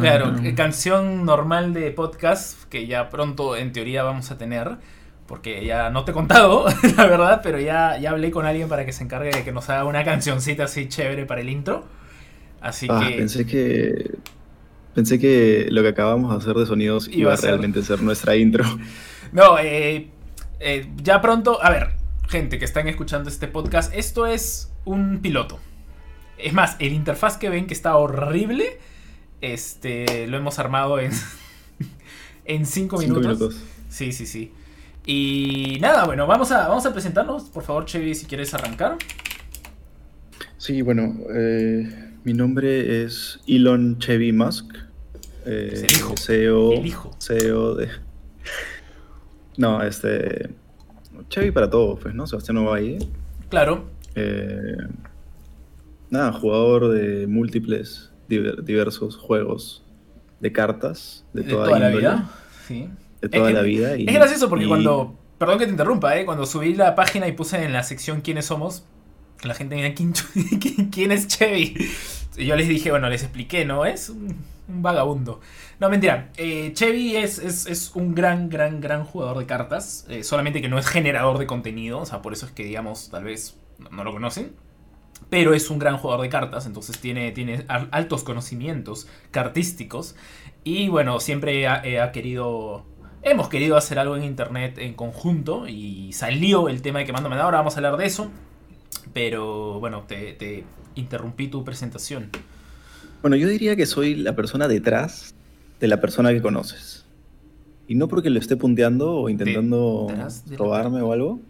claro, canción normal de podcast que ya pronto en teoría vamos a tener. Porque ya no te he contado, la verdad, pero ya, ya hablé con alguien para que se encargue de que nos haga una cancioncita así chévere para el intro. Así Ah, que. pensé que. Pensé que lo que acabamos de hacer de sonidos Iba a a ser- realmente ser nuestra intro. No, eh, eh, ya pronto. A ver, gente que están escuchando este podcast, esto es un piloto. Es más, el interfaz que ven que está horrible. Este. Lo hemos armado en. en cinco Cinco minutos. minutos. Sí, sí, sí. Y nada, bueno, vamos a, vamos a presentarnos. Por favor, Chevy, si quieres arrancar. Sí, bueno, eh, mi nombre es Elon Chevy Musk. eh, Es el hijo. CEO, El hijo. CEO de. No, este. Chevy para todo, pues, ¿no? Sebastián Ovalle. Claro. Eh, nada, jugador de múltiples, diver- diversos juegos de cartas de De toda, toda la vida. Sí. De toda Es- la vida. y- Es gracioso porque y- cuando. Perdón que te interrumpa, ¿eh? Cuando subí la página y puse en la sección quiénes somos, la gente decía, ¿quién, quién- quién es Chevy? Y yo les dije, bueno, les expliqué, ¿no? Es un, un vagabundo. No, mentira. Eh, Chevy es, es, es un gran, gran, gran jugador de cartas. eh, solamente que no es generador de contenido. O sea, por eso es que, digamos, tal vez no, no lo conocen. Pero es un gran jugador de cartas, entonces tiene, tiene al- altos conocimientos cartísticos. Y bueno, siempre ha, ha querido. Hemos querido hacer algo en internet en conjunto. Y salió el tema de Quemando Manada. Ahora vamos a hablar de eso. Pero bueno, te, te interrumpí tu presentación. Bueno, yo diría que soy la persona detrás de la persona que conoces. Y no porque lo esté punteando o intentando Detrás de la- robarme o algo,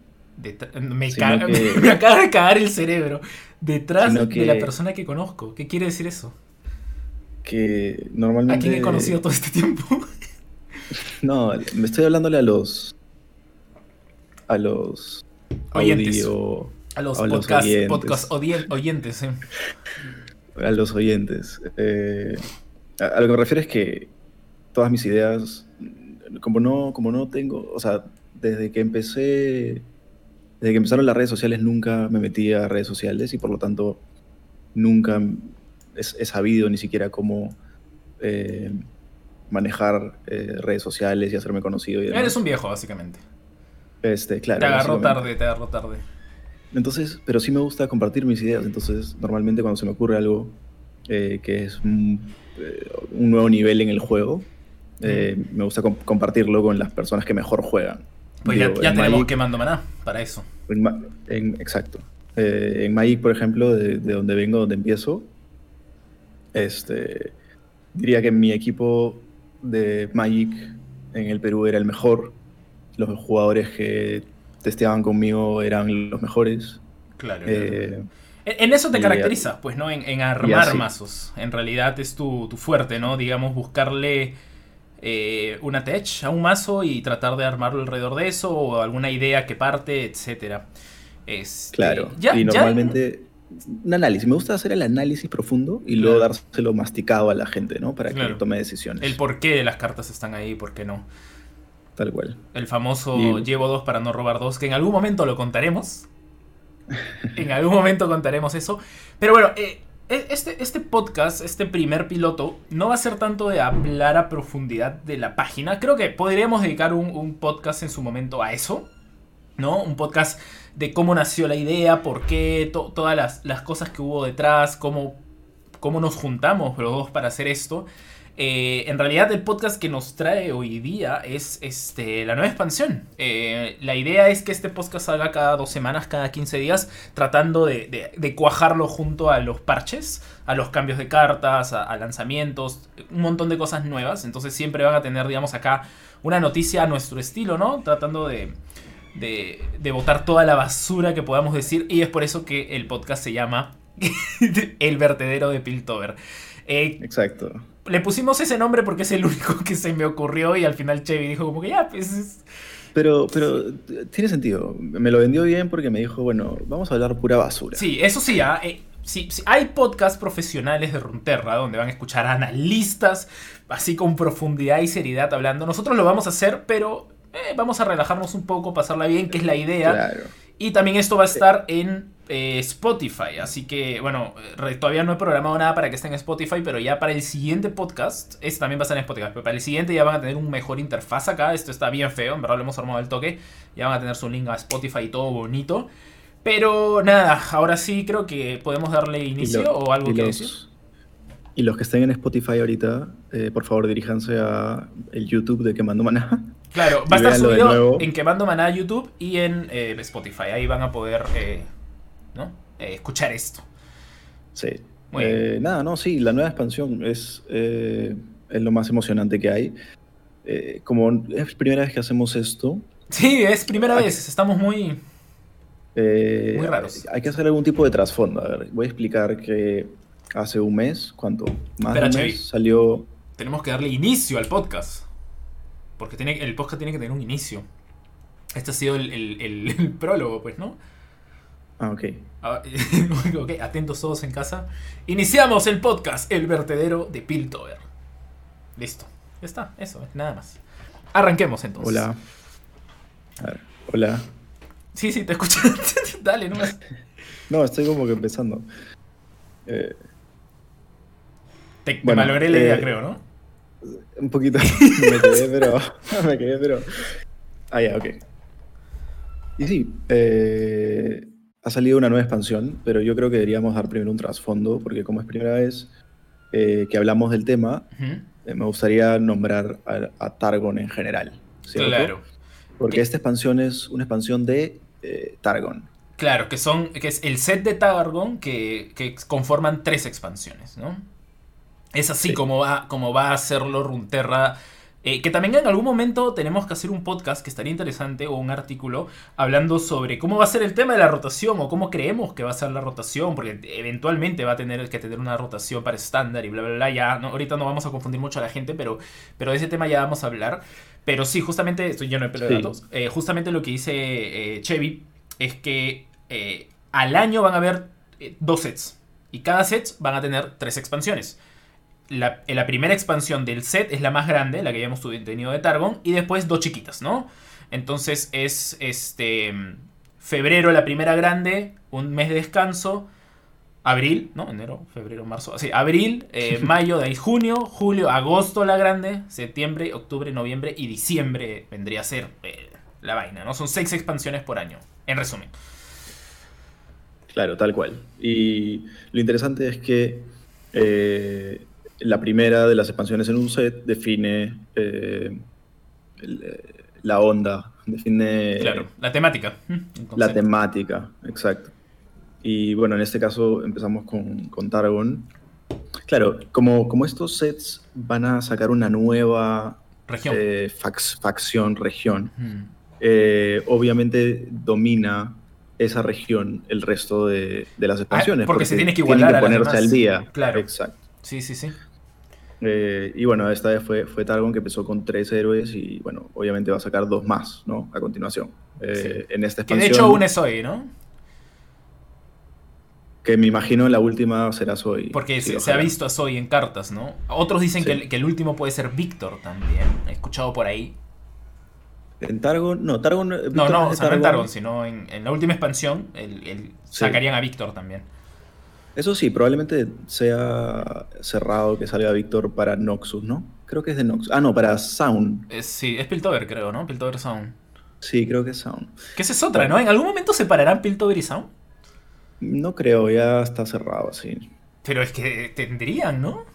me, caga- que- me acaba de cagar el cerebro. Detrás de la persona que conozco. ¿Qué quiere decir eso? que ¿A normalmente... quién he conocido todo este tiempo? No, me estoy hablándole a los... A los... Oyentes. audio- A los A los podcast, oyentes. podcast oyentes, eh. a los oyentes. Eh, a, a lo que me refiero es que todas mis ideas, como no, como no tengo, o sea, desde que empecé, desde que empezaron las redes sociales nunca me metí a redes sociales y por lo tanto nunca he, he sabido ni siquiera cómo eh, manejar eh, redes sociales y hacerme conocido. Y. Eres un viejo, básicamente. Este, claro, te agarró tarde, te agarró tarde. Entonces, pero sí me gusta compartir mis ideas. Entonces, normalmente cuando se me ocurre algo eh, que es un, un nuevo nivel en el juego, me gusta com- compartirlo con las personas que mejor juegan. Pues ya, Digo, ya en tenemos Magic- quemando maná para eso. en Ma- en- exacto. Eh, en Magic, por ejemplo, de, de donde vengo, donde empiezo, este, diría que mi equipo de Magic en el Perú era el mejor. Los jugadores que testeaban conmigo eran los mejores. Claro. Eh, En, en eso te y- caracteriza, pues, ¿no? En, en armar mazos. En realidad es tu, tu fuerte, ¿no? Digamos, buscarle eh, una tech a un mazo y tratar de armarlo alrededor de eso, o alguna idea que parte, etcétera. Este, Claro. ya- y ya- normalmente un análisis. Me gusta hacer el análisis profundo y luego Claro. dárselo masticado a la gente, ¿no? Para Claro. que tome decisiones. el por qué las cartas están ahí, por qué no. Tal cual. El famoso Y- llevo dos para no robar dos, que en algún momento lo contaremos. en algún momento contaremos eso. Pero bueno, eh, este, este podcast, este primer piloto, no va a ser tanto de hablar a profundidad de la página. Creo que podríamos dedicar un, podcast en su momento a eso. ¿No? Un podcast de cómo nació la idea, por qué, to- todas las, las cosas que hubo detrás, cómo, cómo nos juntamos los dos para hacer esto. Eh, en realidad el podcast que nos trae hoy día es este, la nueva expansión. Eh, la idea es que este podcast salga cada dos semanas, cada 15 días, tratando de, cuajarlo junto a los parches, a los cambios de cartas, a, a lanzamientos, un montón de cosas nuevas. Entonces siempre van a tener, digamos, acá una noticia a nuestro estilo, ¿no? Tratando de, de, de botar toda la basura que podamos decir. Y es por eso que el podcast se llama El vertedero de Piltover. Eh, Exacto. Le pusimos ese nombre porque es el único que se me ocurrió y al final Chevy dijo como que ya, pues... es- Pero, pero tiene sentido. Me lo vendió bien porque me dijo, bueno, vamos a hablar pura basura. Sí, eso sí, ah, eh, sí, sí, hay podcasts profesionales de Runterra donde van a escuchar analistas así con profundidad y seriedad hablando. Nosotros lo vamos a hacer, pero eh, vamos a relajarnos un poco, pasarla bien, que es la idea. Claro. Y también esto va a estar en eh, Spotify. Así que, bueno, todavía no he programado nada para que esté en Spotify, pero ya para el siguiente podcast, este también va a estar en Spotify, pero para el siguiente ya van a tener un mejor interfaz acá. Esto está bien feo, en verdad lo hemos armado el toque. Ya van a tener su link a Spotify y todo bonito. Pero nada, ahora sí creo que podemos darle inicio o algo que decir. Y los que estén en Spotify ahorita, eh, por favor diríjanse a el YouTube de Quemando Maná. Claro, va a estar subido en Quemando Maná YouTube y en eh, Spotify. Ahí van a poder ¿no? Eh, escuchar esto. Sí. Eh, nada, no, sí, la nueva expansión es, eh, es lo más emocionante que hay. como es primera vez que hacemos esto. Sí, es primera vez, estamos muy... muy raros. Hay que hacer algún tipo de trasfondo. A ver, voy a explicar que hace un mes, ¿cuánto? Más de un mes salió... Tenemos que darle inicio al podcast. Porque tiene, el podcast tiene que tener un inicio. Este ha sido el prólogo, pues, ¿no? Ah, ok. Ah, ok, atentos todos en casa. Iniciamos el podcast, El vertedero de Piltover. Listo. Ya está, eso, nada más. Arranquemos entonces. Hola. A ver, hola. Sí, sí, te escucho. Dale, no No, estoy como que empezando. Eh, te, malogré la idea, eh, creo, ¿no? Un poquito. me quedé, pero. me quedé, pero. Ah, ya, ok. Y sí, eh, ha salido una nueva expansión, pero yo creo que deberíamos dar primero un trasfondo, porque como es primera vez eh, que hablamos del tema, eh, me gustaría nombrar a, Targon en general. Claro. Porque esta expansión es una expansión de eh, Targon. Claro, que son que es el set de Targon que, conforman tres expansiones, ¿no? Es así como, va, como va a hacerlo Runterra eh, que también en algún momento tenemos que hacer un podcast que estaría interesante o un artículo hablando sobre cómo va a ser el tema de la rotación o cómo creemos que va a ser la rotación, porque eventualmente va a tener que tener una rotación para estándar y bla, bla, bla. Ya, ahorita no vamos a confundir mucho a la gente, pero, pero de ese tema ya vamos a hablar. Pero sí, justamente, estoy lleno de pelo de datos, eh, justamente lo que dice eh, Chevy es que al año van a haber dos sets y cada set van a tener tres expansiones la, la, primera expansión del set es la más grande, la que habíamos tenido de Targon, y después dos chiquitas, ¿no? Entonces es este febrero la primera grande, un mes de descanso, abril, ¿no? Enero, febrero, marzo, así, abril, eh, mayo, de ahí junio, julio, agosto la grande, septiembre, octubre, noviembre y diciembre vendría a ser eh, la vaina, ¿no? Son seis expansiones por año, en resumen. Claro, tal cual. Y lo interesante es que eh, la primera de las expansiones en un set define eh, la onda, define... Claro, la temática. La temática, exacto. Y bueno, en este caso empezamos con, con Targon. Claro, como, como estos sets van a sacar una nueva región. Eh, facción, región, eh, obviamente domina esa región el resto de, las ah, expansiones. porque, se tiene que igualar ponerse al día. Claro. Exacto. Sí, sí, sí. Eh, y bueno, esta vez fue, fue Targon que empezó con tres héroes y bueno, obviamente va a sacar dos más, ¿no? A continuación. Eh, en esta expansión. Que de hecho una es hoy, ¿no? Que me imagino la última será Zoe. Porque se, ha visto a Zoe en cartas, ¿no? Otros dicen que, el, que, el, último puede ser Víctor también. He escuchado por ahí. ¿En Targon? No, Targon. no, no, o sea, no en Targon, sino en, en, la última expansión el, sacarían a Víctor también. Eso sí, probablemente sea cerrado que salga Víctor para Noxus, ¿no? Creo que es de Noxus. Ah, no, para Sound. sí, es Piltover, creo, ¿no? Piltover Sound. Sí, creo que es Sound. Que esa es otra, ¿no? ¿En algún momento separarán Piltover y Sound? No creo, ya está cerrado así. Pero es que tendrían, ¿no?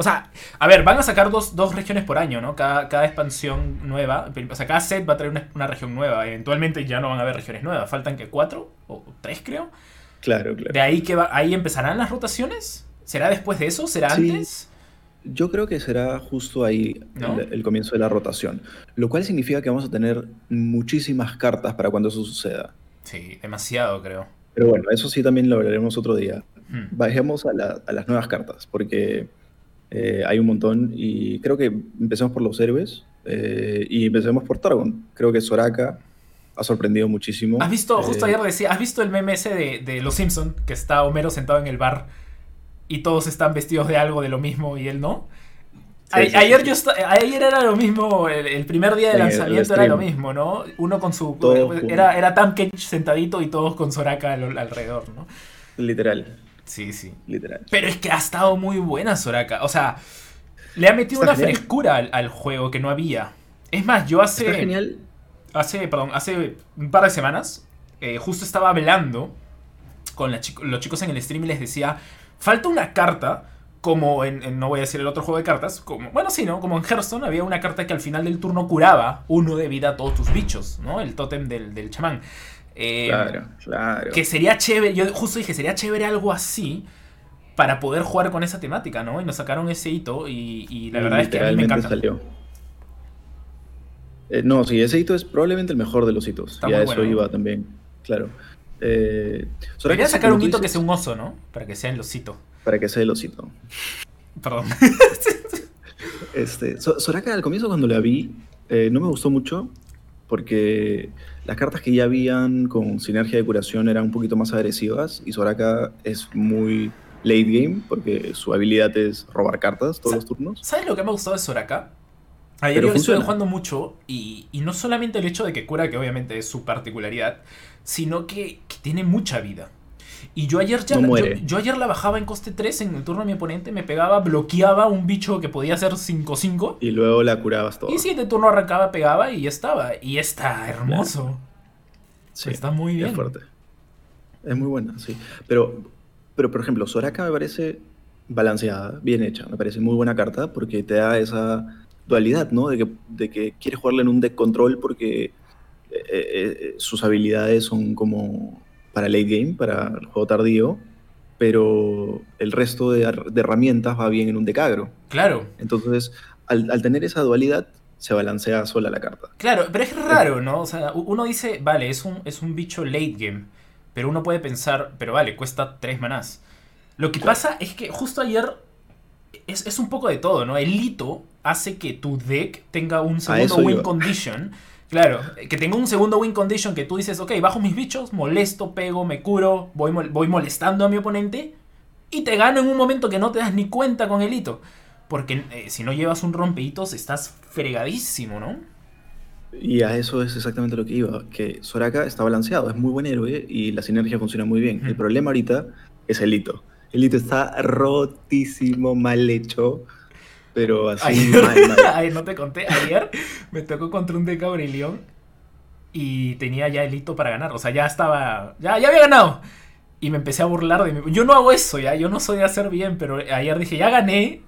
O sea, a ver, van a sacar dos, regiones por año, ¿no? Cada, cada, expansión nueva. O sea, cada set va a traer una, región nueva. Eventualmente ya no van a haber regiones nuevas. Faltan que cuatro o tres, creo. Claro, claro. ¿De ahí que va, ahí empezarán las rotaciones? ¿Será después de eso? ¿Será antes? Yo creo que será justo ahí el, comienzo de la rotación. Lo cual significa que vamos a tener muchísimas cartas para cuando eso suceda. Sí, demasiado creo. Pero bueno, eso sí también lo hablaremos otro día. Hmm. Bajemos a, las nuevas cartas, porque eh, hay un montón y creo que empecemos por los héroes eh, y empecemos por Targon. Creo que Soraka ha sorprendido muchísimo. ¿Has visto, justo eh, ayer decía, ¿has visto el meme ese de, Los Simpson que está Homero sentado en el bar y todos están vestidos de algo de lo mismo y él no? ayer, Yo ayer era lo mismo, el, primer día de lanzamiento era lo mismo, ¿no? Uno con su... era, era Tam sentadito y todos con Soraka alrededor, ¿no? Literal. Sí, sí. Literal. Pero es que ha estado muy buena Soraka. O sea, le ha metido una frescura al, juego que no había. Es más, yo hace... Está genial. Hace, perdón, hace un par de semanas, eh, justo estaba hablando con los chicos en el stream y les decía, falta una carta como en, no voy a decir el otro juego de cartas, como, bueno, sí, ¿no? Como en Hearthstone había una carta que al final del turno curaba uno de vida a todos tus bichos, ¿no? El tótem del, del chamán. Eh, claro, claro. Que sería chévere, yo justo dije, sería chévere algo así para poder jugar con esa temática, ¿no? Y nos sacaron ese hito y, la verdad es que a mí me encanta. Salió. Eh, no, sí, ese hito es probablemente el mejor de los hitos. y a eso iba también, claro. Eh, Debería sacar un hito que sea un oso, ¿no? Para que sea el osito. Para que sea el osito. Perdón. este, Soraka al comienzo cuando la vi, eh, no me gustó mucho porque las cartas que ya habían con sinergia de curación eran un poquito más agresivas y Soraka es muy late game porque su habilidad es robar cartas todos los turnos. ¿Sabes lo que me ha gustado de Soraka? Ayer yo estuve jugando mucho y, y, no solamente el hecho de que cura, que obviamente es su particularidad, sino que, tiene mucha vida. Y yo ayer, ya, yo, ayer la bajaba en coste 3 en el turno de mi oponente, me pegaba, bloqueaba un bicho que podía ser 5-5. Y luego la curabas todo. Y si de turno arrancaba, pegaba y ya estaba. Y está hermoso. Sí, está muy bien. Es fuerte. Es muy buena, sí. Pero, pero, por ejemplo, Soraka me parece balanceada, bien hecha. Me parece muy buena carta porque te da esa dualidad, ¿no? De que, de que quieres jugarle en un deck control porque eh, eh, sus habilidades son como para late game, para el juego tardío, pero el resto de, herramientas va bien en un decagro. Claro. Entonces, al, tener esa dualidad, se balancea sola la carta. Claro, pero es raro, ¿no? O sea, uno dice, vale, es un, es un bicho late game, pero uno puede pensar, pero vale, cuesta 3 manás. Lo que pasa es que justo ayer es, es, un poco de todo, ¿no? El hito hace que tu deck tenga un segundo win condition Claro, que tengo un segundo win condition que tú dices, ok, bajo mis bichos, molesto, pego, me curo, voy, voy molestando a mi oponente y te gano en un momento que no te das ni cuenta con el hito. Porque eh, si no llevas un rompehitos estás fregadísimo, ¿no? Y a eso es exactamente lo que iba, que Soraka está balanceado, es muy buen héroe y la sinergia funciona muy bien. El problema ahorita es el hito. El hito está rotísimo, mal hecho pero así Ay, no te conté. Ayer me tocó contra un Deca Aurelión y tenía ya el hito para ganar. O sea, ya estaba. Ya, ya había ganado. Y me empecé a burlar de mí. Yo no hago eso, ya. Yo no soy de hacer bien, pero ayer dije, ya gané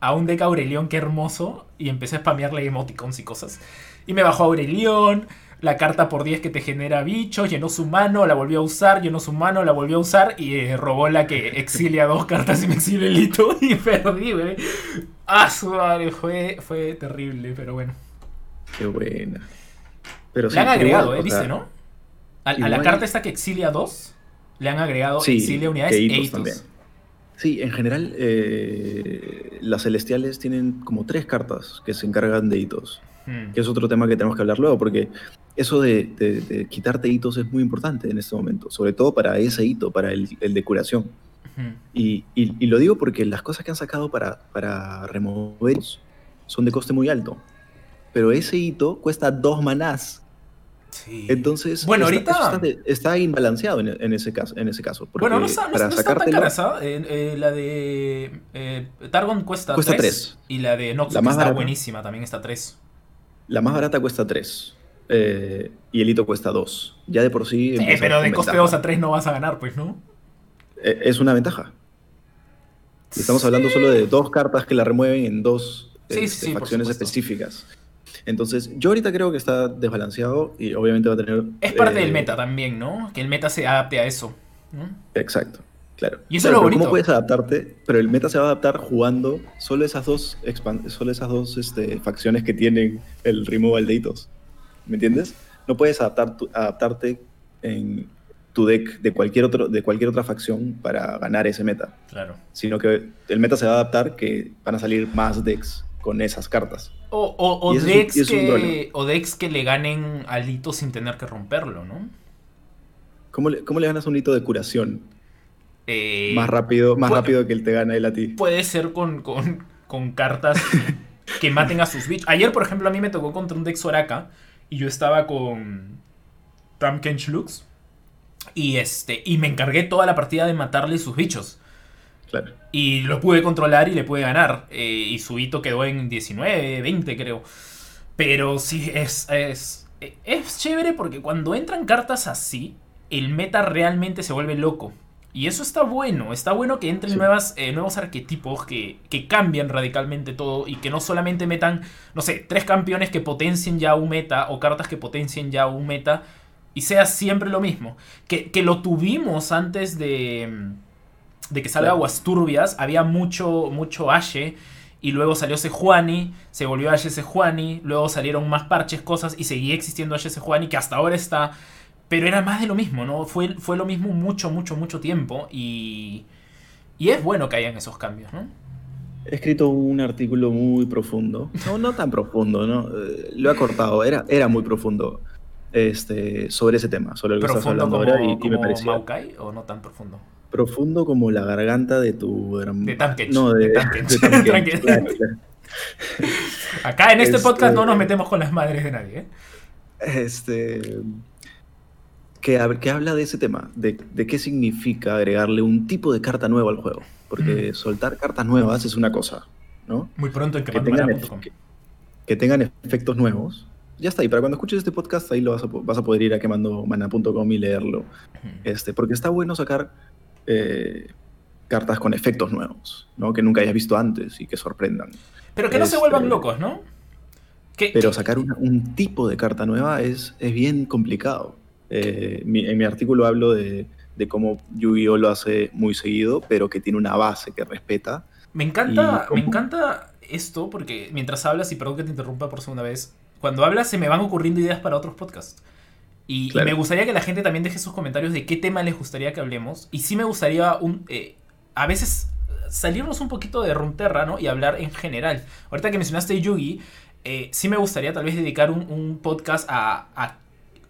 a un Deca Aurelión, qué hermoso. Y empecé a spamearle emoticons y cosas. Y me bajó Aurelión la carta por 10 que te genera bichos, llenó su mano, la volvió a usar, llenó su mano, la volvió a usar y eh, robó la que exilia dos cartas y me exilia el hito y perdí, güey. Ah, su madre, fue, fue terrible, pero bueno. Qué buena. Pero le han agregado, ¿eh? ¿Viste, no? A, la carta esta que exilia dos, le han agregado exilia unidades e hitos. También. Sí, en general, eh, las celestiales tienen como tres cartas que se encargan de hitos. Hmm. Que es otro tema que tenemos que hablar luego, porque eso de, quitarte hitos es muy importante en este momento, sobre todo para ese hito, para el, de curación. y, lo digo porque las cosas que han sacado para, para remover son de coste muy alto. Pero ese hito cuesta dos manás. Sí. Entonces, bueno, ahorita está, imbalanceado en, ese caso. En ese caso bueno, no, está, para tan cara eh, la de eh, Targon cuesta, cuesta 3, Y la de Noxus está buenísima, también está 3. La más barata cuesta 3. Eh, y el hito cuesta 2. Ya de por sí. Sí, pero de coste 2 a 3 no vas a ganar, pues, ¿no? Eh, es una ventaja. Estamos hablando solo de dos cartas que la remueven en dos este, facciones específicas. Entonces, yo ahorita creo que está desbalanceado y obviamente va a tener. Es parte del eh, meta también, ¿no? Que el meta se adapte a eso. Exacto. Claro. Y eso es lo bonito. ¿Cómo puedes adaptarte? Pero el meta se va a adaptar jugando solo esas dos, solo esas dos este, facciones que tienen el removal de hitos. ¿Me entiendes? No puedes adaptar adaptarte en tu deck de cualquier, otro, de cualquier otra facción para ganar ese meta. Claro. Sino que el meta se va a adaptar que van a salir más decks con esas cartas. O, decks, que, o decks que le ganen al hito sin tener que romperlo, ¿no? ¿Cómo le, cómo le ganas un hito de curación? Eh, más rápido, más rápido que él te gana él a ti. Puede ser con, con, con cartas que maten a sus bichos. Ayer, por ejemplo, a mí me tocó contra un deck Soraka y yo estaba con Tamkench Lux y este y me encargué toda la partida de matarle sus bichos. Claro. Y lo pude controlar y le pude ganar. Eh, y su hito quedó en 19, 20 creo. Pero sí, es, es, es chévere porque cuando entran cartas así, el meta realmente se vuelve loco. Y eso está bueno, está bueno que entren nuevas, eh, nuevos arquetipos que, que cambian radicalmente todo y que no solamente metan, no sé, tres campeones que potencien ya un meta o cartas que potencien ya un meta y sea siempre lo mismo. Que, que lo tuvimos antes de, de que salga Aguas Turbias, había mucho, mucho Ashe y luego salió Sejuani, se volvió Ashe Sejuani, luego salieron más parches, cosas y seguía existiendo Ashe Sejuani que hasta ahora está pero era más de lo mismo, ¿no? Fue, fue lo mismo mucho, mucho, mucho tiempo y, y es bueno que hayan esos cambios, ¿no? He escrito un artículo muy profundo, no, no tan profundo, ¿no? Eh, lo he cortado, era, era muy profundo este, sobre ese tema, sobre lo que estás hablando como, ahora y, como me parecía... Maokai o no tan profundo? Profundo como la garganta de tu... De Tankech. No, de, de Tankech. de Tankech, Tranquilo. claro, claro. Acá en este, Este- podcast no nos metemos con las madres de nadie, ¿eh? Este, que, hab- que habla de ese tema, de, de qué significa agregarle un tipo de carta nueva al juego. Porque Mm. soltar cartas nuevas es una cosa, ¿no? Muy pronto en Que tengan, quemadmana.com. ef- que, que tengan efectos nuevos. Ya está, y para cuando escuches este podcast, ahí lo vas a, vas a poder ir a quemandomana.com y leerlo. Este, porque está bueno sacar eh, cartas con efectos nuevos, ¿no? Que nunca hayas visto antes y que sorprendan. Pero que no se Este- vuelvan locos, ¿no? Que, Pero que- sacar una- un tipo de carta nueva es, es bien complicado. Eh, mi- en mi artículo hablo de, de cómo Yu-Gi-Oh lo hace muy seguido, pero que tiene una base que respeta. Me encanta, me encanta esto porque mientras hablas, y perdón que te interrumpa por segunda vez, cuando hablas se me van ocurriendo ideas para otros podcasts. Y, me gustaría que la gente también deje sus comentarios de qué tema les gustaría que hablemos. Y sí me gustaría un, eh, a veces salirnos un poquito de Runterra, ¿no? Y hablar en general. Ahorita que mencionaste Yugi, eh, sí me gustaría tal vez dedicar un, un podcast a, a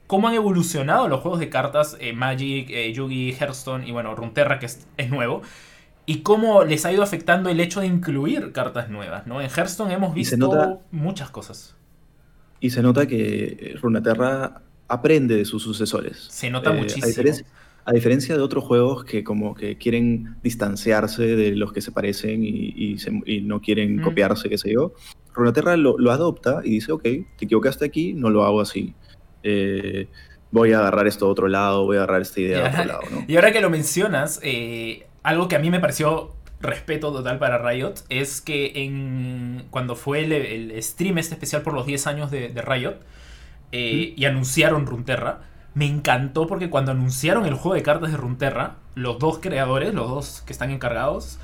cómo han evolucionado los juegos de cartas eh, Magic, eh, Yugi, Hearthstone y bueno, Runterra que es, es nuevo. Y cómo les ha ido afectando el hecho de incluir cartas nuevas, ¿no? En Hearthstone hemos visto nota- muchas cosas. Y se nota que Runeterra aprende de sus sucesores. Se nota Eh, muchísimo. A diferencia, a diferencia de otros juegos que como que quieren distanciarse de los que se parecen y, y se- y no quieren Mm. copiarse, qué sé yo, Runeterra lo, lo adopta y dice, ok, te equivocaste aquí, no lo hago así. Eh, voy a agarrar esto a otro lado, voy a agarrar esta idea a otro lado, ¿no? Y ahora que lo mencionas, eh, algo que a mí me pareció respeto total para Riot es que en cuando fue el, el stream este especial por los 10 años de, de Riot eh, y anunciaron Runterra, me encantó porque cuando anunciaron el juego de cartas de Runterra, los dos creadores, los dos que están encargados,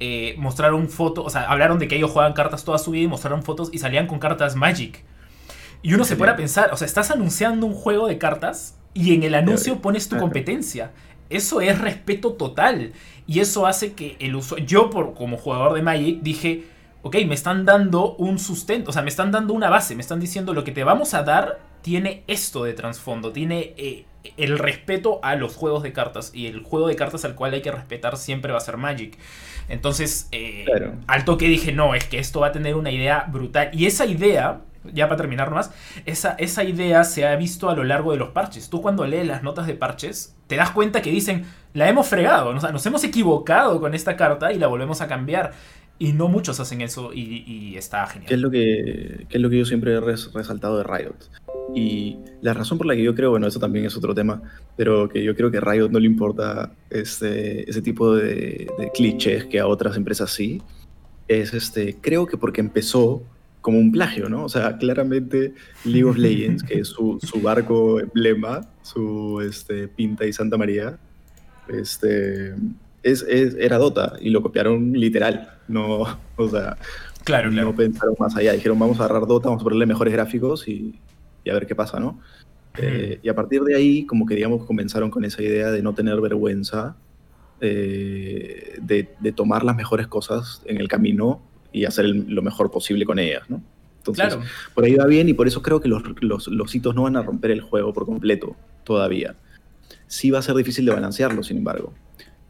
eh, mostraron fotos, o sea, hablaron de que ellos juegan cartas toda su vida y mostraron fotos y salían con cartas Magic. Y uno se pone a pensar, o sea, estás anunciando un juego de cartas y en el anuncio pones tu competencia. Eso es respeto total. Y eso hace que el usuario. Yo, por, como jugador de Magic, dije. Ok, me están dando un sustento. O sea, me están dando una base. Me están diciendo lo que te vamos a dar tiene esto de trasfondo. Tiene eh, el respeto a los juegos de cartas. Y el juego de cartas al cual hay que respetar siempre va a ser Magic. Entonces, eh, Claro. al toque dije, no, es que esto va a tener una idea brutal. Y esa idea, ya para terminar nomás, esa, esa idea se ha visto a lo largo de los parches. Tú cuando lees las notas de parches, te das cuenta que dicen, la hemos fregado, nos hemos equivocado con esta carta y la volvemos a cambiar. Y no muchos hacen eso y, está ¿Qué es genial. lo que, es lo que yo siempre he res- resaltado de Riot? Y la razón por la que yo creo, bueno, eso también es otro tema, pero que yo creo que a Riot no le importa este, ese tipo de, de clichés que a otras empresas sí, es este, creo que porque empezó como un plagio, ¿no? O sea, claramente League of Legends, que es su, su barco emblema, su este, Pinta y Santa María, este, es, es- era Dota y lo copiaron literal, no, o sea, Claro, claro. no pensaron más allá. Dijeron, vamos a agarrar Dota, vamos a ponerle mejores gráficos y, y a ver qué pasa, ¿no? Eh, y a partir de ahí, como que, digamos, comenzaron con esa idea de no tener vergüenza, eh, de, de tomar las mejores cosas en el camino y hacer el- lo mejor posible con ellas, ¿no? Entonces, Claro. por ahí va bien y por eso creo que los, los, los hitos no van a romper el juego por completo todavía. Sí va a ser difícil de balancearlo, sin embargo.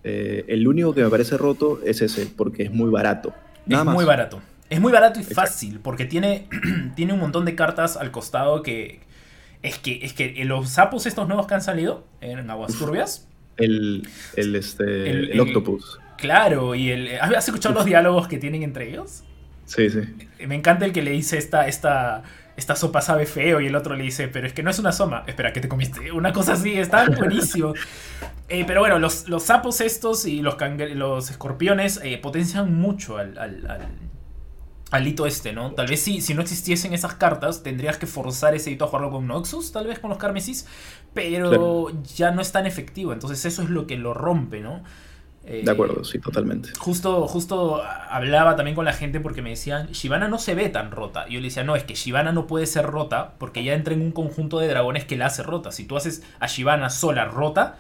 Eh, el único que me parece roto es ese, porque es muy barato. Nada es más. muy barato. Es muy barato y Exacto. fácil, porque tiene, tiene un montón de cartas al costado que... Es que, es que los sapos estos nuevos que han salido en Aguas Turbias, El, el, este, El- el, el- Octopus. Claro, y el... ¿Has escuchado los diálogos que tienen entre ellos? Sí, sí. Me encanta el que le dice esta, esta, esta sopa sabe feo y el otro le dice, pero es que no es una soma. Espera, ¿qué te comiste? Una cosa así, está buenísimo. Eh, pero bueno, los, los sapos estos y los, los escorpiones eh, potencian mucho al, al, al- al hito este, ¿no? Tal vez si, si no existiesen esas cartas, tendrías que forzar ese hito a jugarlo con Noxus, tal vez con los Carmesis, pero Claro. ya no es tan efectivo. Entonces eso es lo que lo rompe, ¿no? Eh, De acuerdo, sí, totalmente. Justo, justo hablaba también con la gente porque me decían, Shivana no se ve tan rota. Y yo le decía, no, es que Shivana no puede ser rota porque ya entra en un conjunto de dragones que la hace rota. Si tú haces a Shivana sola rota,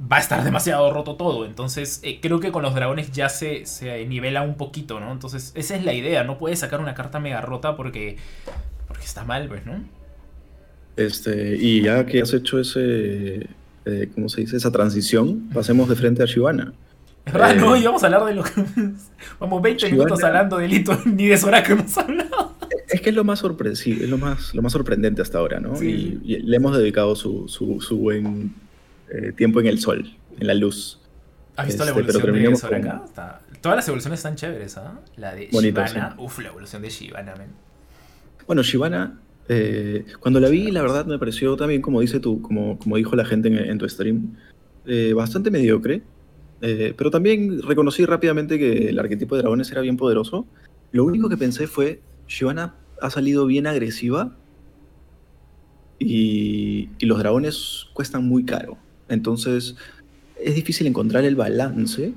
va a estar demasiado roto todo. Entonces, eh, creo que con los dragones ya se, se nivela un poquito, ¿no? Entonces, esa es la idea. No puedes sacar una carta mega rota porque, porque está mal, pues, ¿no? Este, y ya que has hecho ese, eh, ¿cómo se dice? Esa transición, pasemos de frente a Shivana. Es verdad, Eh, no, y vamos a hablar de lo que... Vamos 20 Shivana- minutos hablando de hito, ni de Soraka hemos hablado. Es que es lo más sorpresivo, es lo más, lo más sorprendente hasta ahora, ¿no? Sí. Y, y le hemos dedicado su, su, su buen eh, tiempo en el sol, en la luz. ¿Has visto la Este, evolución de Soraka? con- Está- Todas las evoluciones están chéveres, ¿ah? La de Bonito, Shivana. sí. Uf, la evolución de Shivana, men. Bueno, Shivana, eh, cuando la vi, la verdad me pareció también, como dice tú, como, como dijo la gente en, en tu stream, eh, bastante mediocre. Eh, pero también reconocí rápidamente que el arquetipo de dragones era bien poderoso. Lo único que pensé fue, Shivana ha salido bien agresiva y, y los dragones cuestan muy caro. Entonces es difícil encontrar el balance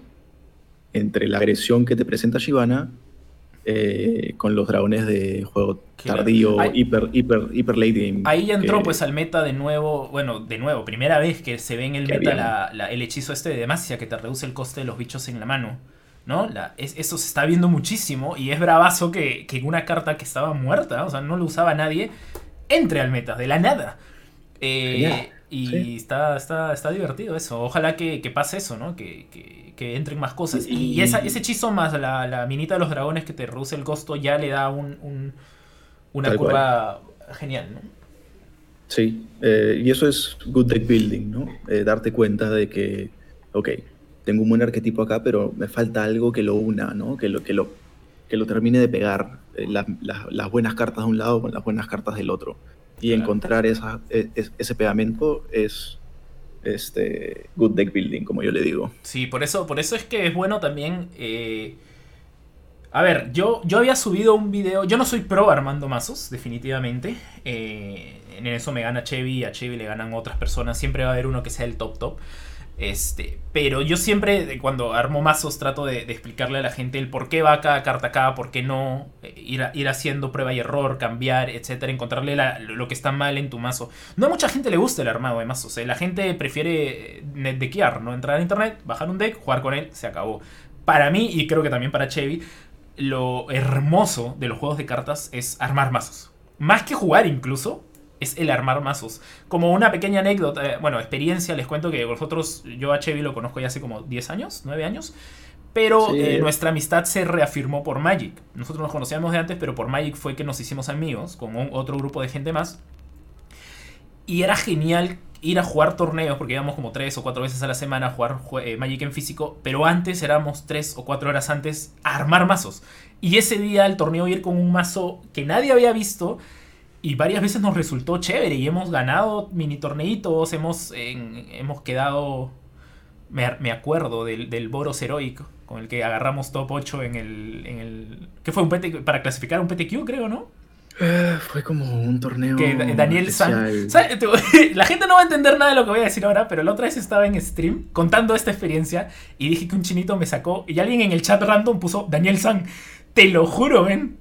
entre la agresión que te presenta Shivana eh, con los dragones de juego Claro. tardío, Ahí- hiper, hiper, hiper late game. Ahí ya entró que- pues al meta de nuevo, bueno, de nuevo, primera vez que se ve en el meta había. la- la- el hechizo este de Demacia que te reduce el coste de los bichos en la mano. ¿No? La- es- eso se está viendo muchísimo y es bravazo que, que una carta que estaba muerta, o sea, no lo usaba nadie, entre al meta, de la nada. Eh, y sí. está, está, está divertido eso. Ojalá que, que pase eso, ¿no? Que, que- que entren más cosas. Y, esa- ese hechizo más la, la minita de los dragones que te reduce el costo ya le da un, un- una Tal cual. curva genial, ¿no? Sí, eh, y eso es good deck building, ¿no? Eh, darte cuenta de que, ok, tengo un buen arquetipo acá, pero me falta algo que lo una, ¿no? Que lo, que lo, que lo termine de pegar eh, la- la- las buenas cartas de un lado con las buenas cartas del otro. Y Claro. encontrar esa, e- es- ese pegamento es este, good deck building, como yo le digo. Sí, por eso, por eso es que es bueno también. eh, A ver, yo, yo había subido un video. Yo no soy pro armando mazos, definitivamente. eh, en eso me gana Chevy, a Chevy le ganan otras personas. Siempre va a haber uno que sea el top top. Este, pero yo siempre, cuando armo mazos, trato de, explicarle a la gente el por qué va cada carta acá, por qué no, eh, ir, haciendo prueba y error, cambiar, etcétera, encontrarle la- lo que está mal en tu mazo. No a mucha gente le gusta el armado de mazos, eh, la gente prefiere eh, netdeckear, ¿no? Entrar a internet, bajar un deck, jugar con él, se acabó. Para mí, y creo que también para Chevy, lo hermoso de los juegos de cartas es armar mazos. Más que jugar incluso, es el armar mazos. Como una pequeña anécdota, eh, bueno, experiencia, les cuento que vosotros, yo a Chevy lo conozco ya hace como 10 años, 9 años. Pero Sí. eh, nuestra amistad se reafirmó por Magic. Nosotros nos conocíamos de antes, pero por Magic fue que nos hicimos amigos con un- otro grupo de gente más. Y era genial ir a jugar torneos, porque íbamos como tres o cuatro veces a la semana a jugar eh, Magic en físico, pero antes éramos tres o cuatro horas antes a armar mazos. Y ese día al torneo ir con un mazo que nadie había visto y varias veces nos resultó chévere y hemos ganado mini torneitos, hemos, en- hemos quedado... Me, me acuerdo del, del Boros Heroic con el que agarramos top 8 en el... En el ¿Qué fue? Un PT para clasificar un PTQ, creo, ¿no? Eh, fue como un torneo. que Daniel San. La gente no va a entender nada de lo que voy a decir ahora, pero la otra vez estaba en stream contando esta experiencia y dije que un chinito me sacó y alguien en el chat random puso Daniel San. Te lo juro, ven.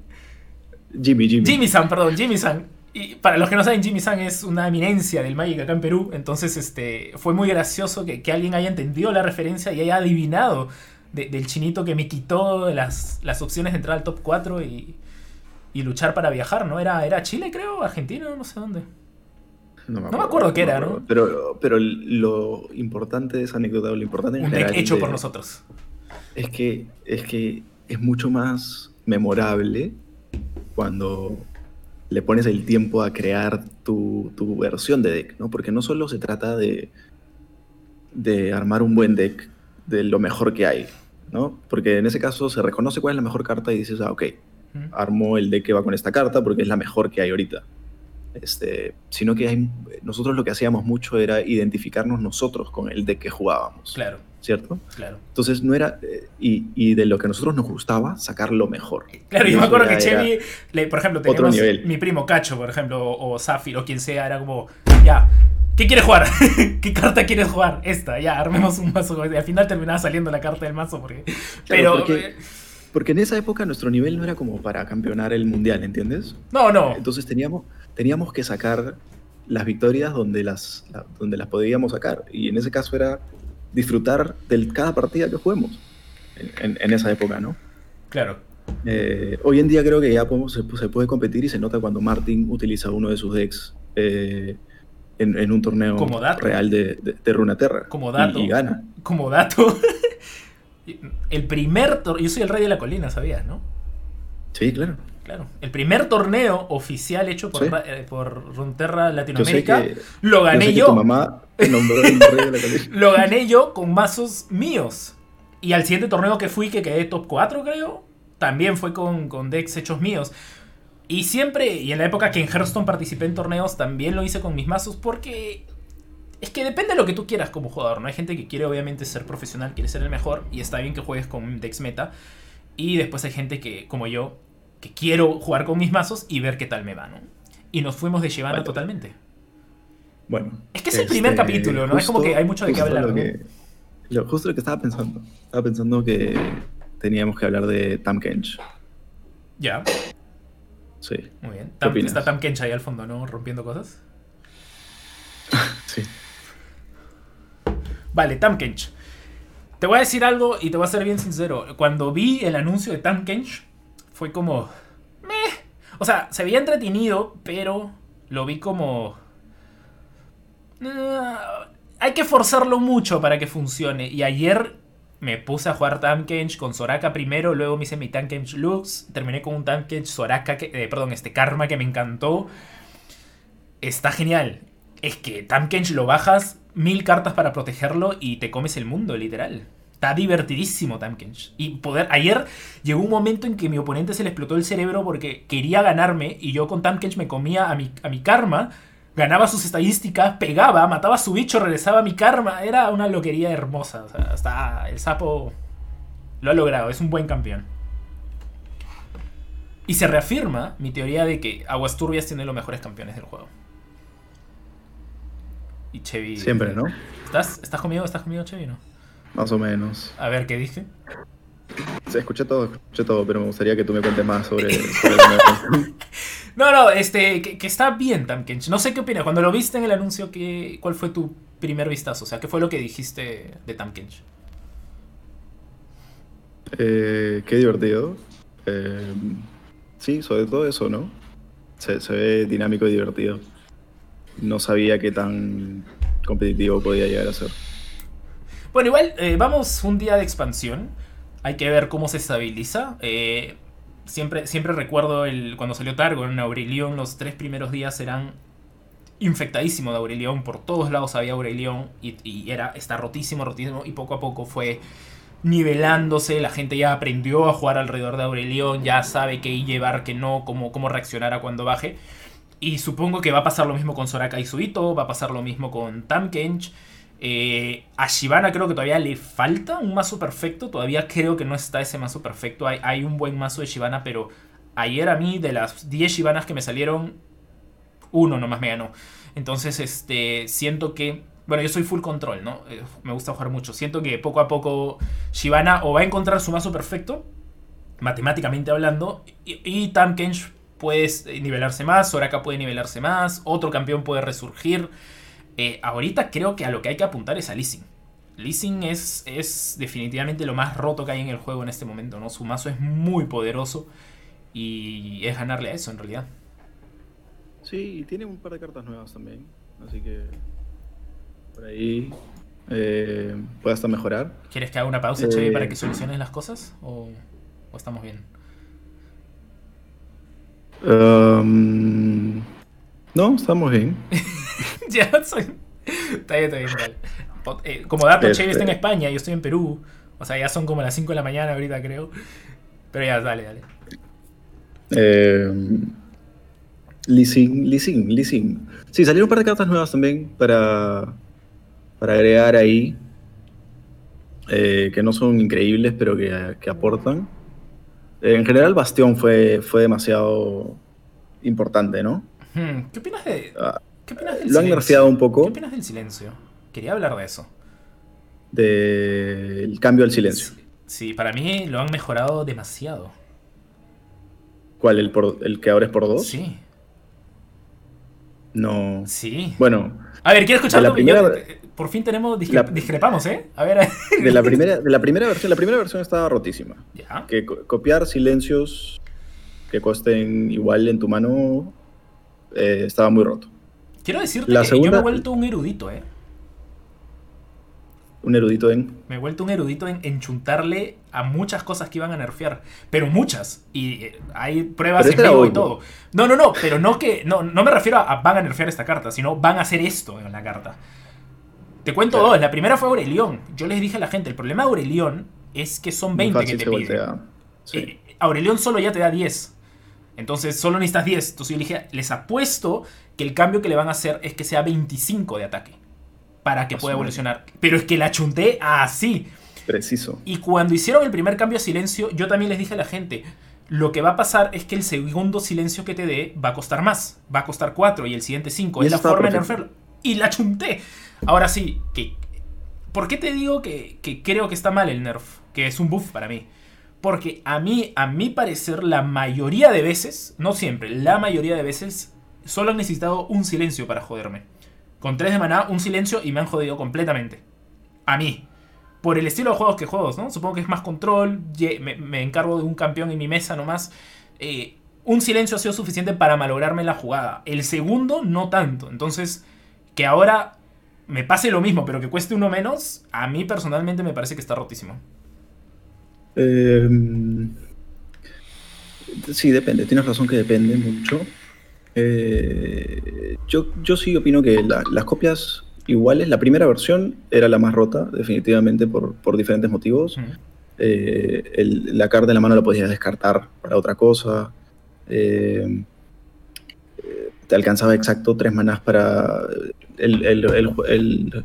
Jimmy, Jimmy. Jimmy San, perdón, Jimmy San. Y para los que no saben, Jimmy San es una eminencia del Magic acá en Perú. Entonces, este, fue muy gracioso que, que alguien haya entendido la referencia y haya adivinado de- del chinito que me quitó las, las opciones de entrar al top 4 y, y luchar para viajar, ¿no? Era, era Chile, creo, Argentina, no sé dónde. No me acuerdo qué era, acuerdo. ¿no? Pero, pero lo importante de esa anécdota, lo importante en Un deck general hecho por nosotros. Es que, es que es mucho más memorable cuando le pones el tiempo a crear tu, tu versión de deck, ¿no? Porque no solo se trata de, de armar un buen deck de lo mejor que hay, ¿no? Porque en ese caso se reconoce cuál es la mejor carta y dices, ah, ok, armo el deck que va con esta carta porque es la mejor que hay ahorita. Este, sino que hay, nosotros lo que hacíamos mucho era identificarnos nosotros con el deck que jugábamos. Claro. ¿Cierto? Claro. Entonces no era. eh, y, y de lo que a nosotros nos gustaba, sacar lo mejor. Claro, Y yo me acuerdo que Chevy, le- por ejemplo, otro teníamos nivel. mi primo Cacho, por ejemplo, o Zafir, o quien sea, era como, ya, ¿qué quieres jugar? ¿Qué carta quieres jugar? Esta, ya, armemos un mazo. Y al final terminaba saliendo la carta del mazo, porque... Pero... porque- Porque en esa época nuestro nivel no era como para campeonar el mundial, ¿entiendes? no, no. Entonces teníamos, teníamos que sacar las victorias donde las, la- donde las podíamos sacar. Y en ese caso era disfrutar de cada partida que juguemos. En, esa época, ¿no? Claro. Eh, hoy en día creo que ya podemos- se, se puede competir y se nota cuando Martin utiliza uno de sus decks eh, en, en un torneo Como dato. real de, de, de Runeterra. Como Y- dato. Y, gana. Como dato, el primer... tor- Yo soy el rey de la colina, ¿sabías, no? Sí, claro. Claro. El primer torneo oficial hecho por, Sí. Eh, por sé Latinoamérica que, lo yo gané que yo. tu mamá nombró el rey de la colina. Lo gané yo con mazos míos. Y al siguiente torneo que fui, que quedé top 4, creo, también fue con, con decks hechos míos. Y siempre, y en la época que en Hearthstone participé en torneos, también lo hice con mis mazos porque... Es que depende de lo que tú quieras como jugador, ¿no? Hay gente que quiere obviamente ser profesional, quiere ser el mejor, y está bien que juegues con decks meta. Y después hay gente que, como yo, que quiero jugar con mis mazos y ver qué tal me va, ¿no? Y nos fuimos de Vale. totalmente. Bueno. Es que es el primer capítulo, ¿no? Es como que hay mucho de qué hablar, lo ¿no? que- lo- justo lo que estaba pensando. Estaba pensando que teníamos que hablar de Tam Kench. Ya. Sí. Muy bien. Está Tam Kench ahí al fondo, ¿no? Rompiendo cosas. Sí. Vale, Tam Kench. Te voy a decir algo y te voy a ser bien sincero. Cuando vi el anuncio de Tam Kench, fue como. Meh. O sea, se veía entretenido, pero lo vi como. "Ah, hay que forzarlo mucho para que funcione. Y ayer me puse a jugar Kench con Soraka primero, luego me hice mi Kench Lux, terminé con un Kench Soraka, que, eh, perdón, este Karma que me encantó. Está genial. Es que Kench lo bajas mil cartas para protegerlo y te comes el mundo, literal. Está divertidísimo Kench. Y poder. Ayer llegó un momento en que mi oponente se le explotó el cerebro porque quería ganarme y yo con Kench me comía a mi, a mi karma, ganaba sus estadísticas, pegaba, mataba a su bicho, regresaba a mi karma. Era una loquería hermosa. O sea, está. El sapo lo ha logrado, es un buen campeón. Y se reafirma mi teoría de que Aguas Turbias tiene los mejores campeones del juego. Y Chevy. Siempre, ¿no? ¿Estás, ¿Estás conmigo? ¿Estás conmigo, Chevy? No. Más o menos. A ver, ¿qué dije? Sí, escuché todo, escuché todo, pero me gustaría que tú me cuentes más sobre, sobre canción. No, no, este, que, que está bien Tam Kench. No sé qué opinas. Cuando lo viste en el anuncio, ¿qué, ¿cuál fue tu primer vistazo? O sea, ¿qué fue lo que dijiste de Tam Kench? Eh, qué divertido. Eh, sí, sobre todo eso, ¿no? Se, se ve dinámico y divertido. No sabía qué tan competitivo podía llegar a ser. Bueno, igual, eh, vamos un día de expansión. Hay que ver cómo se estabiliza. Eh, siempre, siempre recuerdo el, cuando salió Targo en Aurelion, los tres primeros días eran infectadísimo de Aurelion. Por todos lados había Aurelion y, era, está rotísimo, rotísimo. Y poco a poco fue nivelándose. La gente ya aprendió a jugar alrededor de Aurelion. Ya sabe qué llevar, qué no, cómo, cómo reaccionar a cuando baje. Y supongo que va a pasar lo mismo con Soraka y Suito. Va a pasar lo mismo con Tam Kench. Eh, a Shivana creo que todavía le falta un mazo perfecto. Todavía creo que no está ese mazo perfecto. Hay, un buen mazo de Shivana, pero ayer a mí de las 10 Shivanas que me salieron, uno nomás me ganó. Entonces, este, siento que... Bueno, yo soy full control, ¿no? Eh, me gusta jugar mucho. Siento que poco a poco Shivana o va a encontrar su mazo perfecto, matemáticamente hablando, y, y Tam puede nivelarse más, Soraka puede nivelarse más, otro campeón puede resurgir. Eh, ahorita creo que a lo que hay que apuntar es a Lee Sin. Lee Sin es, es definitivamente lo más roto que hay en el juego en este momento, ¿no? Su mazo es muy poderoso y es ganarle a eso en realidad. Sí, y tiene un par de cartas nuevas también. Así que por ahí eh, puede hasta mejorar. ¿Quieres que haga una pausa, Eh. Chevy, para que soluciones las cosas? O... ¿O estamos bien? Um, no, estamos bien. ya soy. Está bien, está bien. Vale. Eh, como dato, Este- Chevy está en España, yo estoy en Perú. O sea, ya son como las 5 de la mañana ahorita, creo. Pero ya, dale, dale. Eh, leasing, leasing, leasing. Sí, salieron un par de cartas nuevas también para, para agregar ahí. eh, que no son increíbles, pero que, que aportan. Eh, en general, Bastión fue, fue demasiado importante, ¿no? Hmm, ¿Qué opinas de.? Ah, ¿Qué opinas del lo han silencio? nerfeado un ¿Qué poco opinas del silencio? Quería hablar de eso. del cambio al silencio. Sí, para mí lo han mejorado demasiado. ¿Cuál? ¿El, por- el que ahora es por dos? Sí, No. sí. Bueno, A ver, quiero escuchar la opinión. primera- Eh, Por fin tenemos. discre- La- discrepamos, ¿eh? A ver. de la primera, de la primera versión, la primera versión estaba rotísima. ya. que co- copiar silencios que costen igual en tu mano eh, estaba muy roto. Quiero decirte La que yo me he vuelto un erudito, ¿eh? Un erudito en... Me he vuelto un erudito en, en chuntarle a muchas cosas que iban a nerfear. Pero muchas. Y eh, hay pruebas Pero en este vivo y todo. No, no, no. Pero no que. No, no me refiero a, a van a nerfear esta carta, sino van a hacer esto en la carta. Te cuento Claro. dos. La primera fue Aurelión. Yo les dije a la gente: el problema de Aurelión es que son muy 20 que te piden. Sí. Eh, Aurelión solo ya te da 10. Entonces solo necesitas 10. Entonces yo le dije, les apuesto que el cambio que le van a hacer es que sea 25 de ataque. Para que A pueda evolucionar. Pero es que la chunté así. Preciso. Y cuando hicieron el primer cambio a silencio, yo también les dije a la gente, lo que va a pasar es que el segundo silencio que te dé va a costar más. Va a costar 4 y el siguiente 5. Y Es la forma de perfecto. nerfearlo. Y la chunté. Ahora sí, que, ¿por qué te digo que, que creo que está mal el nerf? Que es un buff para mí. Porque a mí, a mi parecer, la mayoría de veces, no siempre, la mayoría de veces, solo han necesitado un silencio para joderme. Con 3 de maná, un silencio y me han jodido completamente. A mí. Por el estilo de juegos que juego, ¿no? Supongo que es más control, me, me encargo de un campeón en mi mesa nomás. Eh, un silencio ha sido suficiente para malograrme la jugada. El segundo, no tanto. Entonces, que ahora me pase lo mismo, pero que cueste uno menos, a mí personalmente me parece que está rotísimo. Eh, sí, depende. Tienes razón que depende mucho. Eh, yo, yo sí opino que la- las copias iguales, la primera versión era la más rota, definitivamente, por, por diferentes motivos. Eh, el- la carta de la mano la podías descartar para otra cosa. Eh, te alcanzaba exacto tres manás para. El, el- el ju- el-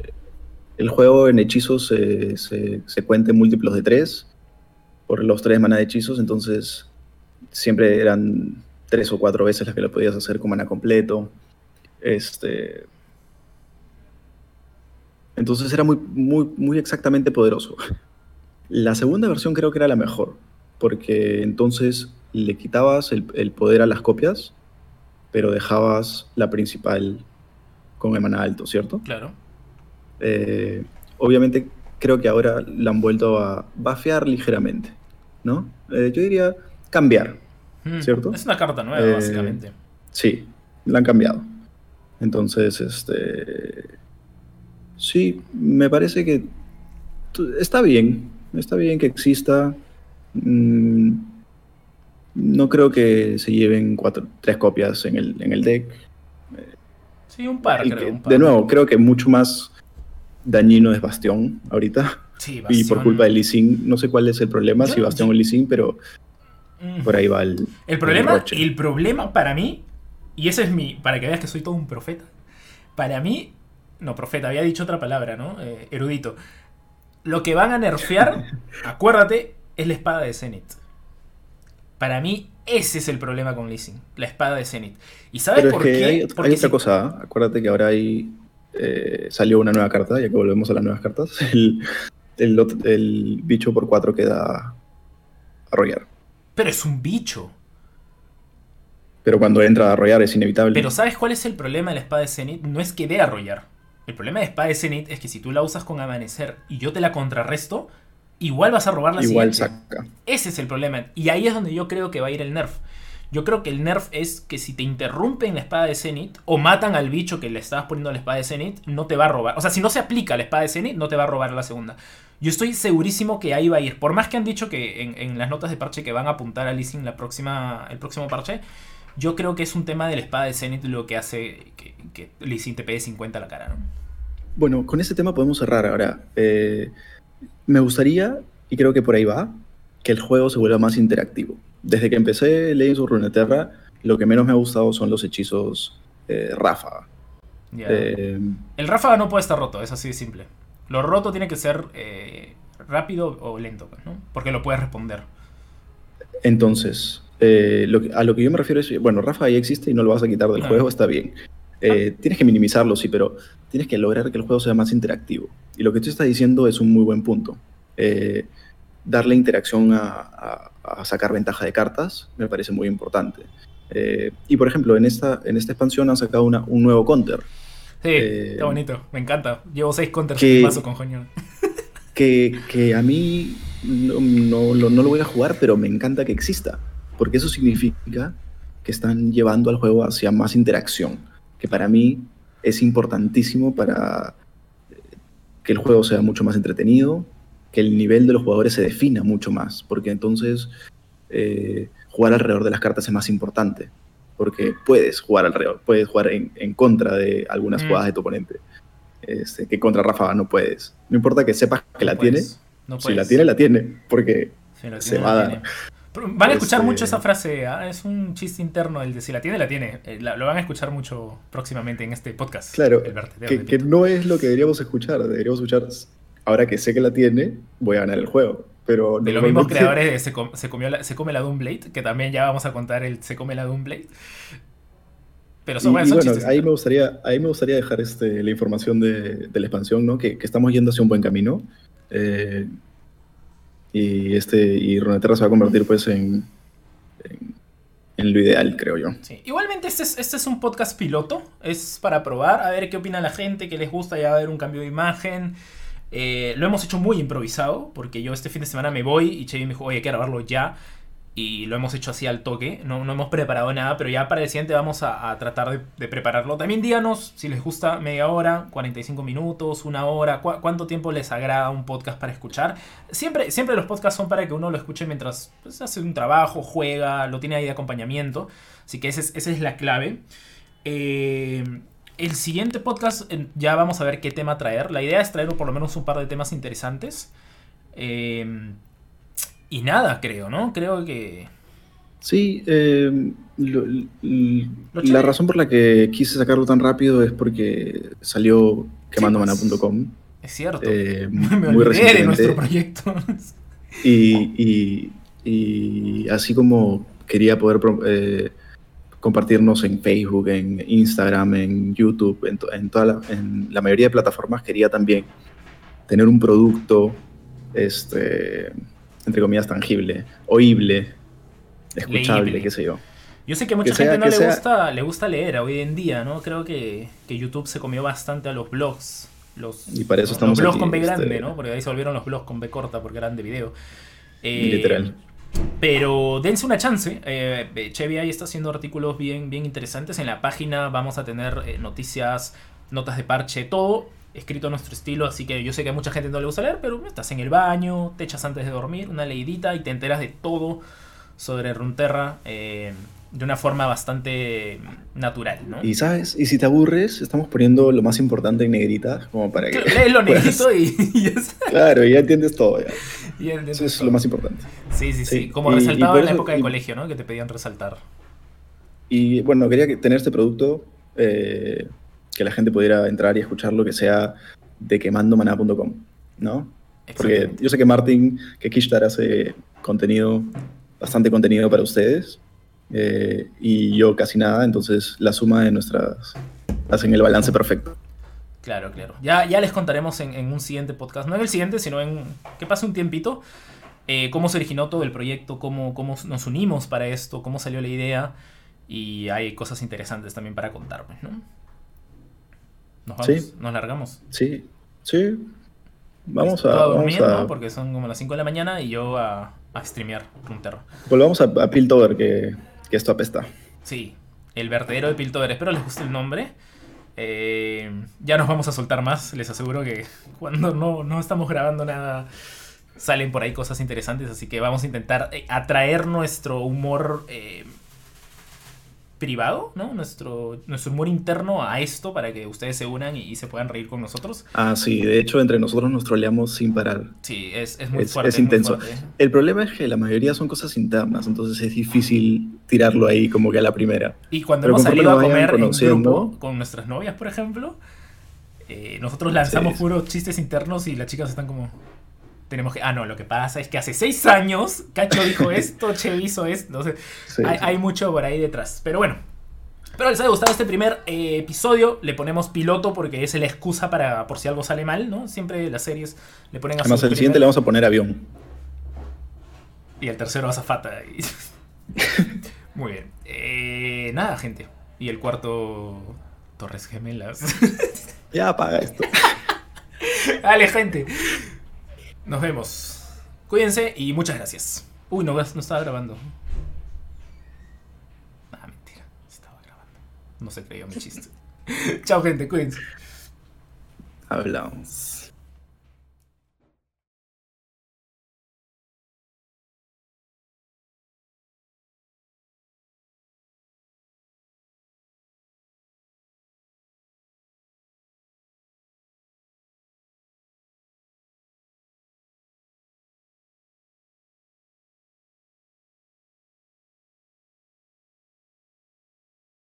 el juego en hechizos se, se, se cuenta en múltiplos de tres por los tres maná de hechizos, entonces siempre eran tres o cuatro veces las que lo podías hacer con maná completo. Este. Entonces era muy, muy, muy exactamente poderoso. La segunda versión creo que era la mejor, porque entonces le quitabas el, el poder a las copias, pero dejabas la principal con el maná alto, ¿cierto? Claro. Eh, obviamente creo que ahora la han vuelto a bafear ligeramente, ¿no? Eh, yo diría cambiar, ¿Cierto? Es una carta nueva, Eh, básicamente. sí, la han cambiado. Entonces, este... Sí, me parece que está bien, está bien que exista. Mm, no creo que se lleven cuatro, tres copias en el, en el deck. Sí, un par, creo. que, un par. de nuevo, creo que mucho más dañino es Bastión ahorita. Sí, Y por Bastión- culpa de Lee Sin, no sé cuál es el problema, Yo si Bastión o Lee Sin, pero Mm. por ahí va el. El problema, el problema para mí, y ese es mi, para que veas que soy todo un profeta, para mí, no profeta, había dicho otra palabra, ¿no? Eh, erudito. Lo que van a nerfear, acuérdate, es la espada de Zenith. Para mí, ese es el problema con Lee Sin, la espada de Zenith. ¿Y sabes Pero es por que qué? hay, hay otra cosa, ¿ah? acuérdate que ahora hay, eh, salió una nueva carta, ya que volvemos a las nuevas cartas. El, el, bicho por 4 queda arrollar. Pero es un bicho. Pero cuando entra a arrollar es inevitable. Pero ¿sabes cuál es el problema de la espada de Zenith? No es que dé arrollar. El problema de la espada de Zenith es que si tú la usas con amanecer y yo te la contrarresto, igual vas a robar la Igual siguiente. saca. Ese es el problema. Y ahí es donde yo creo que va a ir el nerf. Yo creo que el nerf es que si te interrumpen la espada de Zenith o matan al bicho que le estabas poniendo la espada de Zenith, no te va a robar. O sea, si no se aplica la espada de Zenith, no te va a robar la segunda. Yo estoy segurísimo que ahí va a ir. Por más que han dicho que en, las notas de parche que van a apuntar a Leasing la próxima, el próximo parche, yo creo que es un tema de la espada de Zenith lo que hace que, que te pegue 50 a la cara, ¿no? Bueno, con ese tema podemos cerrar ahora. Eh, me gustaría, y creo que por ahí va, que el juego se vuelva más interactivo desde que empecé Legends of Runeterra, lo que menos me ha gustado son los hechizos eh, ráfaga. Eh, el ráfaga no puede estar roto, es así de simple. Lo roto tiene que ser eh, rápido o lento, pues, ¿no? Porque lo puedes responder. Entonces, a lo que yo me refiero es, bueno, ráfaga ya existe y no lo vas a quitar del juego, está bien. Ah. Tienes que minimizarlo, sí, pero tienes que lograr que el juego sea más interactivo. Y lo que tú estás diciendo es un muy buen punto. darle interacción a, a sacar ventaja de cartas, me parece muy importante. Eh, y por ejemplo, en esta, en esta expansión han sacado una, un nuevo counter. Sí, eh, está bonito, me encanta. Llevo seis counters que, paso con Joñón. Que, que, a mí no, no, no, lo voy a jugar, pero me encanta que exista. Porque eso significa que están llevando al juego hacia más interacción. Que para mí es importantísimo para que el juego sea mucho más entretenido, que el nivel de los jugadores se defina mucho más, porque entonces eh, jugar alrededor de las cartas es más importante, porque puedes jugar alrededor, puedes jugar en, contra de algunas mm. jugadas de tu oponente, este, que contra Rafa no puedes. No importa que sepas que la tiene, si la tiene, la tiene, porque se va a dar. Van a escuchar mucho este esa frase, ¿ah? es un chiste interno el de si la tiene, la tiene. Eh, lo van a escuchar mucho próximamente en este podcast. Claro, que, que, no es lo que deberíamos escuchar, deberíamos escuchar ahora que sé que la tiene, voy a ganar el juego. Pero de los mismos creadores de se, se, comió la, se come la Doomblade, que también ya vamos a contar el Se come la Doomblade. Pero son, y, bueno, ahí me gustaría, ahí me gustaría dejar este, la información de, la expansión, ¿no? Que, estamos yendo hacia un buen camino. Eh, y este y Runeterra se va a convertir pues en, en, lo ideal, creo yo. Igualmente este es, este es un podcast piloto, es para probar, a ver qué opina la gente, qué les gusta, ya va a haber un cambio de imagen. Eh, lo hemos hecho muy improvisado, porque yo este fin de semana me voy y Chevy me dijo, oye, hay que grabarlo ya. Y lo hemos hecho así al toque, no, no hemos preparado nada, pero ya para el siguiente vamos a, tratar de, prepararlo. También díganos si les gusta media hora, 45 minutos, una hora, cuánto tiempo les agrada un podcast para escuchar. Siempre, siempre los podcasts son para que uno lo escuche mientras pues, hace un trabajo, juega, lo tiene ahí de acompañamiento. Así que esa es, esa es la clave. Eh, el siguiente podcast ya vamos a ver qué tema traer. La idea es traer por lo menos un par de temas interesantes. Em, y nada, creo, ¿no? Creo que... Sí, em, la razón por la que quise sacarlo tan rápido es porque salió quemandomana.com. Es cierto. Eh, Me muy olvidé de nuestro proyecto. y, y, así como quería poder eh, compartirnos en Facebook, en Instagram, en YouTube, en, en, toda la, en la mayoría de plataformas, quería también tener un producto, este, entre comillas, tangible, oíble, escuchable, qué sé yo. Yo sé que a mucha gente no le, gusta, le gusta leer hoy en día, ¿no? Creo que, que, YouTube se comió bastante a los blogs. Los, y para eso estamos los blogs con B grande, este ¿no? Porque ahí se volvieron los blogs con B corta porque eran de video. Eh, Literal. Pero dense una chance. Eh, Chevy ahí está haciendo artículos bien, bien interesantes. En la página vamos a tener eh, noticias, notas de parche, todo escrito a nuestro estilo. Así que yo sé que a mucha gente no le gusta leer, pero estás en el baño, te echas antes de dormir, una leidita y te enteras de todo sobre Runterra. Eh, de una forma bastante natural, ¿no? Y sabes, y si te aburres, estamos poniendo lo más importante en negrita, como para que... Lees lo negrito y, ya Claro, y ya entiendes todo ya. Eso es lo más importante. Sí, sí, sí, como resaltaba en la época de colegio, ¿no? Que te pedían resaltar. Y bueno, quería tener este producto, eh, que la gente pudiera entrar y escuchar lo que sea de quemandomaná.com, ¿no? Porque yo sé que Martin, que Kishtar hace contenido, bastante contenido para ustedes, eh, y yo casi nada, entonces la suma de nuestras hacen el balance perfecto. Claro, claro. Ya, ya les contaremos en, un siguiente podcast, no en el siguiente, sino en que pase un tiempito, eh, cómo se originó todo el proyecto, cómo, cómo nos unimos para esto, cómo salió la idea, y hay cosas interesantes también para contar, ¿no? Nos vamos, nos largamos. Sí, sí. Vamos a. dormir, ¿no? Porque son como las 5 de la mañana y yo a, a streamear. Volvamos a, a Piltover, que que esto apesta. Sí, el vertedero de Piltover. Espero les guste el nombre. Eh, ya nos vamos a soltar más, les aseguro que cuando no, no estamos grabando nada salen por ahí cosas interesantes, así que vamos a intentar eh, atraer nuestro humor eh, privado, ¿no? Nuestro, nuestro humor interno a esto para que ustedes se unan y, y se puedan reír con nosotros. Ah, sí, de hecho entre nosotros nos troleamos sin parar. Sí, es, es muy Es, fuerte. es intenso. fuerte. El problema es que la mayoría son cosas internas, entonces es difícil tirarlo ahí como que a la primera. Y cuando Pero hemos salido a comer en grupo con nuestras novias, por ejemplo, eh, nosotros lanzamos Sí. puros chistes internos y las chicas están como... Tenemos que... Ah, no, lo que pasa es que hace seis años Cacho dijo esto, Che hizo esto. Entonces, Sí, hay, mucho por ahí detrás. Pero bueno. Espero les haya gustado este primer eh, episodio. Le ponemos piloto porque es la excusa para por si algo sale mal, ¿no? Siempre las series le ponen a Además, el siguiente le vamos a poner avión. Y el tercero azafata. y- Muy bien. Eh, nada, gente. Y el cuarto... Torres Gemelas. Ya apaga esto. Dale, gente. Nos vemos. Cuídense y muchas gracias. Uy, no, no estaba grabando. Ah, mentira. Estaba grabando. No se creyó mi chiste. Chao, gente. Cuídense. Hablamos.